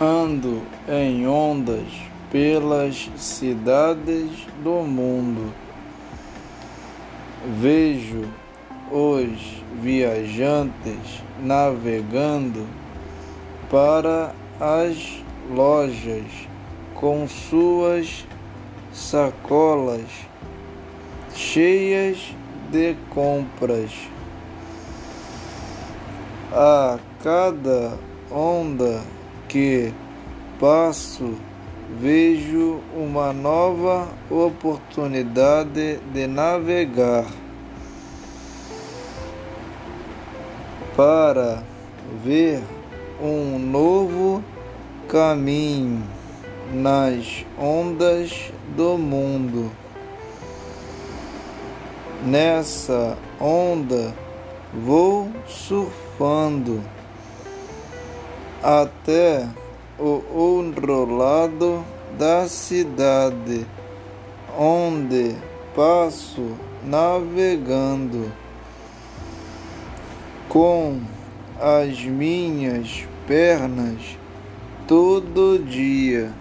Ando em ondas pelas cidades do mundo. Vejo os viajantes navegando para as lojas com suas sacolas cheias de compras. A cada onda que passo, vejo uma nova oportunidade de navegar para ver um novo caminho nas ondas do mundo. Nessa onda vou surfando até o outro lado da cidade, onde passo navegando com as minhas pernas todo dia.